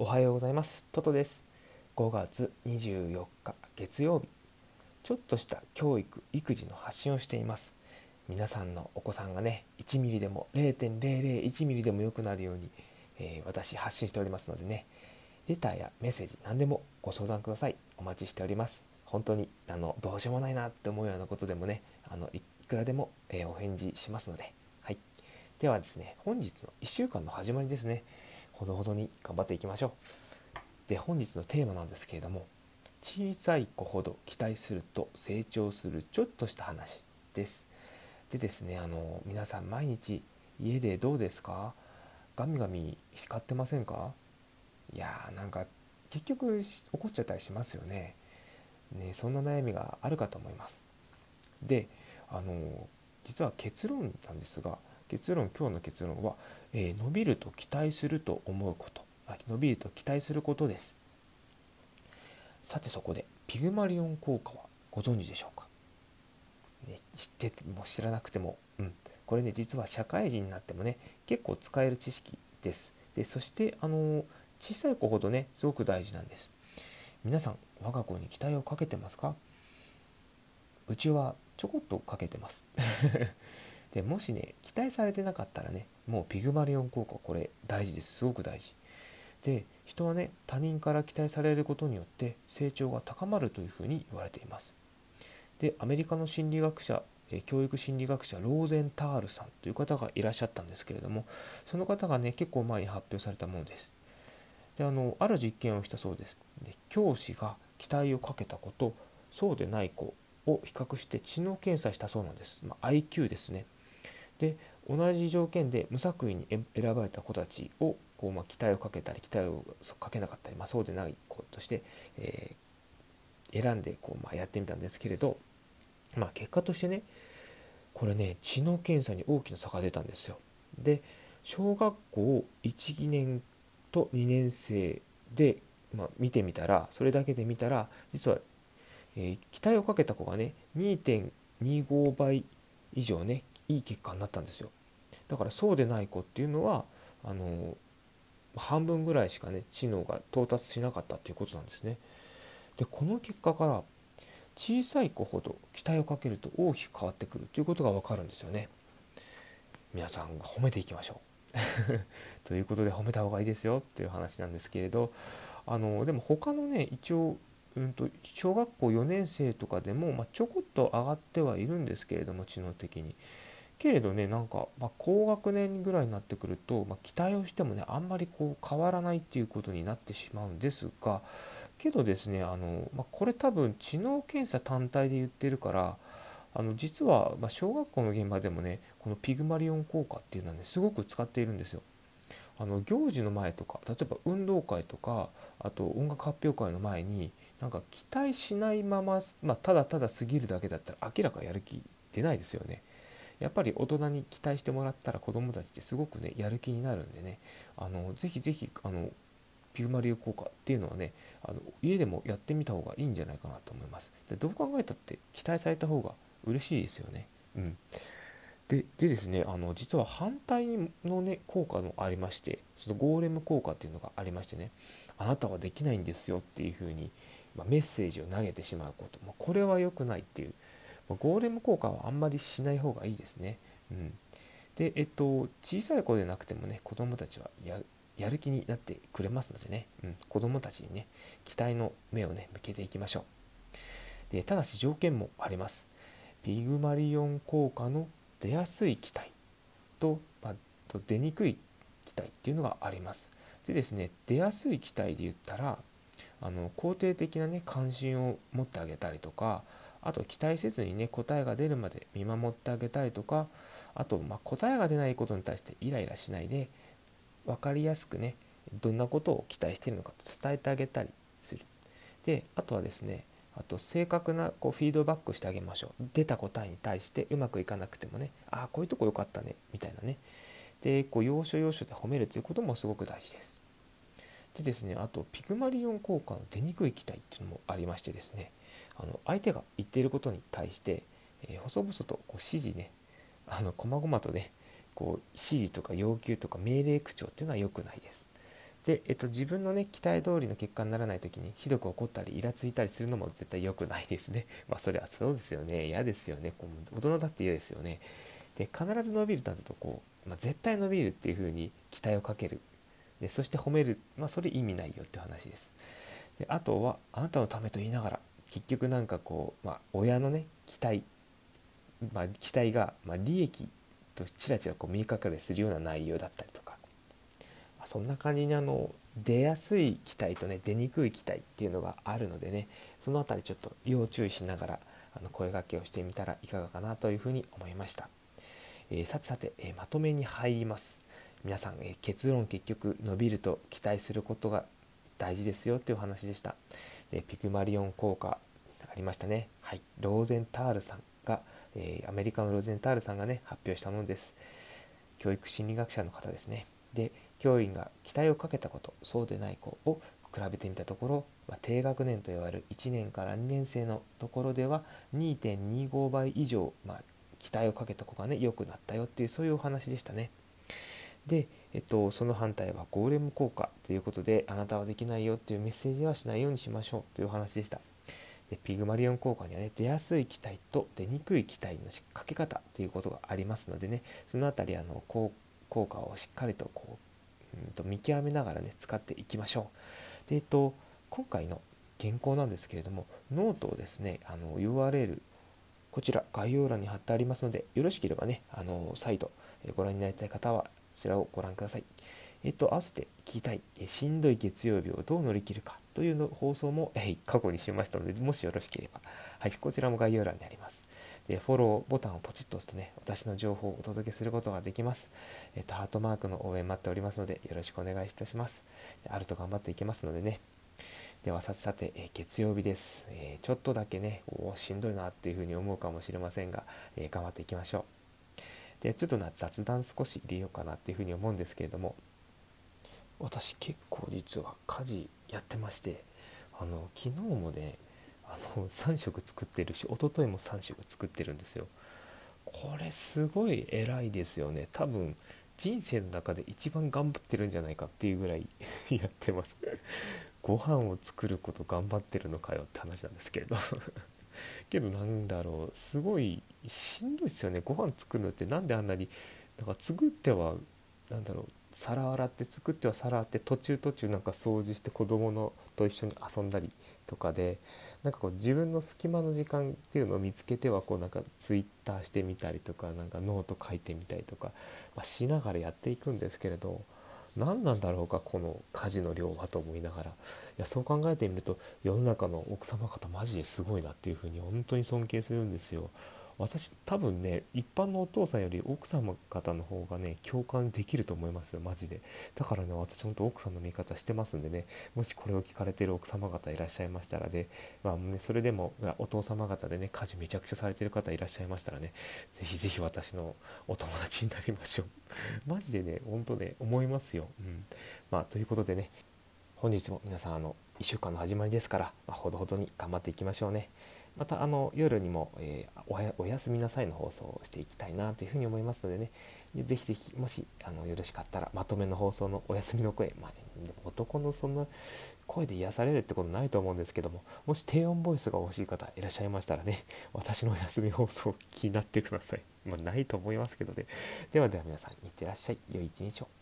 おはようございます。トトです。5月24日月曜日。ちょっとした教育育児の発信をしています。皆さんのお子さんがね1ミリでも0.001ミリでも良くなるように、えー、私発信しておりますのでね。レターやメッセージ何でもご相談ください。お待ちしております。本当にあのどうしようもないなって思うようなことでもねあのいくらでも、えー、お返事しますので。はい。ではですね本日の1週間の始まりですね。ほどほどに頑張っていきましょう。で本日のテーマなんですけれども小さい子ほど期待すると成長するちょっとした話です。でですねあの皆さん毎日家でどうですか？ガミガミ叱ってませんか？いやーなんか結局怒っちゃったりしますよね。ねそんな悩みがあるかと思います。であの実は結論なんですが結論今日の結論は、えー、伸びると期待すると思うこと。伸びると期待することです。さてそこでピグマリオン効果はご存知でしょうか、ね、知っても知らなくても、うん、これね実は社会人になってもね結構使える知識です。でそしてあの小さい子ほどねすごく大事なんです。皆さん我が子に期待をかけてますか？うちはちょこっとかけてます。でもしね期待されてなかったらねもうピグマリオン効果これ大事です。すごく大事。で人はね他人から期待されることによって成長が高まるというふうに言われています。でアメリカの心理学者教育心理学者ローゼンタールさんという方がいらっしゃったんですけれどもその方がね結構前に発表されたものです。であのある実験をしたそうです。で教師が期待をかけた子とそうでない子を比較して知能検査したそうなんです、まあ、IQ ですね。で同じ条件で無作為に選ばれた子たちをこう、まあ、期待をかけたり期待をかけなかったり、まあ、そうでない子として、えー、選んでこう、まあ、やってみたんですけれど、まあ、結果としてねこれね知能検査に大きな差が出たんですよ。で小学校12年と2年生で、まあ、見てみたらそれだけで見たら実は、えー、期待をかけた子がね2.25倍以上ねいい結果になったんですよ。だからそうでない子っていうのはあの半分ぐらいしかね知能が到達しなかったっていうことなんですね。でこの結果から小さい子ほど期待をかけると大きく変わってくるということが分かるんですよね。皆さんが褒めていきましょう。ということで褒めた方がいいですよっていう話なんですけれどあのでも他のね一応うんと小学校4年生とかでも、まあ、ちょこっと上がってはいるんですけれども知能的に。けれどねなんか、まあ、高学年ぐらいになってくると、まあ、期待をしてもねあんまりこう変わらないっていうことになってしまうんですがけどですねあの、まあ、これ多分知能検査単体で言ってるからあの実は、ま小学校の現場でもねこのピグマリオン効果っていうのはねすごく使っているんですよ。あの行事の前とか例えば運動会とかあと音楽発表会の前になんか期待しないまま、まあ、ただただ過ぎるだけだったら明らかやる気出ないですよね。やっぱり大人に期待してもらったら子どもたちってすごくねやる気になるんでね。あのぜひぜひあのピグマリオ効果っていうのはねあの家でもやってみた方がいいんじゃないかなと思います。でどう考えたって期待された方が嬉しいですよね。うん。ででですねあの実は反対のね効果もありましてそのゴーレム効果っていうのがありましてねあなたはできないんですよっていうふうに、ま、メッセージを投げてしまうこと、まあ、これは良くないっていうゴーレム効果はあんまりしない方がいいですね。うん、で、えっと、小さい子でなくてもね、子供たちはややる気になってくれますのでね、うん、子供たちにね、期待の目をね、向けていきましょう。で、ただし条件もあります。ピグマリオン効果の出やすい期待と、まあ、と出にくい期待っていうのがあります。でですね、出やすい期待で言ったら、あの肯定的なね関心を持ってあげたりとかあと期待せずにね答えが出るまで見守ってあげたりとかあとま答えが出ないことに対してイライラしないで分かりやすくねどんなことを期待してるのか伝えてあげたりする。であとはですねあと正確なこうフィードバックしてあげましょう。出た答えに対してうまくいかなくてもねああこういうとこ良かったねみたいなね。でこう要所要所で褒めるということもすごく大事です。でですねあとピグマリオン効果の出にくい期待っていうのもありましてですねあの相手が言っていることに対して、えー、細々とこう指示ねあの細々とねこう指示とか要求とか命令口調っていうのは良くないです。で、えっと、自分のね期待通りの結果にならない時にひどく怒ったりイラついたりするのも絶対良くないですね。まあそれはそうですよね。嫌ですよね。こう大人だって嫌ですよね。で必ず伸びるとなるとこう、まあ、絶対伸びるっていう風に期待をかけるでそして褒める、まあ、それ意味ないよって話です。であとはあなたのためと言いながら結局なんかこう、まあ、親のね期待、まあ、期待が、まあ利益とちらちらこう見え隠れするような内容だったりとか、まあそんな感じにあの出やすい期待とね出にくい期待っていうのがあるのでねその辺りちょっと要注意しながらあの声がけをしてみたらいかがかなというふうに思いました。えー、さてさて、えー、まとめに入ります。皆さん、え、結論結局伸びると期待することが大事ですよというお話でした。でピクマリオン効果ありましたね。はい。ローゼンタールさんが、えアメリカのローゼンタールさんがね発表したものです。教育心理学者の方ですね。で教員が期待をかけたことそうでない子を比べてみたところ、まあ、低学年といわれる1年から2年生のところでは2.25倍以上、まあ、期待をかけた子がね良くなったよっていうそういうお話でしたね。で、えっと、その反対はゴーレム効果ということであなたはできないよっていうメッセージはしないようにしましょうというお話でした。でピグマリオン効果にはね出やすい期待と出にくい期待のかけ方ということがありますのでねその辺りあの効果をしっかりとこう、うん、と見極めながらね使っていきましょう。でえっと今回の原稿なんですけれどもノートをですねあの URL こちら概要欄に貼ってありますので、よろしければね、あの再度ご覧になりたい方はこちらをご覧ください。えっと、合わせて聞きたい、しんどい月曜日をどう乗り切るかというの放送も、え過去にしましたので、もしよろしければ、はい、こちらも概要欄にあります。で、フォローボタンをポチッと押すとね、私の情報をお届けすることができます。えっと、ハートマークの応援待っておりますので、よろしくお願いいたします。あると頑張っていきますのでね、ではさてさて、え月曜日です、えー、ちょっとだけねおしんどいなっていうふうに思うかもしれませんが、えー、頑張っていきましょうでちょっとな雑談少し入れようかなっていうふうに思うんですけれども私結構実は家事やってましてあの昨日もねあの3食作ってるし一昨日も3食作ってるんですよ。これすごい偉いですよね。多分人生の中で一番頑張ってるんじゃないかっていうぐらい やってます。ご飯を作ること頑張ってるのかよって話なんですけれど。けどなんだろうすごいしんどいっすよね。ご飯作るのって何であんなにだから作っては何だろう皿洗って作っては皿洗って途中途中なんか掃除して子供のと一緒に遊んだりとかでなんかこう自分の隙間の時間っていうのを見つけてはこうなんかツイッターしてみたりとかなんかノート書いてみたりとか、まあ、しながらやっていくんですけれど何なんだろうかこの家事の量はと思いながらいやそう考えてみると世の中の奥様方マジですごいなっていうふうに本当に尊敬するんですよ。私多分ね一般のお父さんより奥様方の方がね共感できると思いますよマジで。だからね私ほんと奥さんの見方してますんでねもしこれを聞かれてる奥様方いらっしゃいましたらね,、まあね、それでもお父様方でね家事めちゃくちゃされてる方いらっしゃいましたらね是非是非私のお友達になりましょう。マジでねほんとね思いますよ、うん、まあということでね本日も皆さんあの1週間の始まりですから、まあ、ほどほどに頑張っていきましょうね。またあの夜にも、えー、おやすみなさいの放送をしていきたいなというふうに思いますのでね。ぜひぜひもしあのよろしかったらまとめの放送のお休みの声、まあね、男のそんな声で癒されるってことないと思うんですけどももし低音ボイスが欲しい方いらっしゃいましたらね私のお休み放送気になってください。まあないと思いますけどね。ではでは皆さんいってらっしゃい。良い一日を。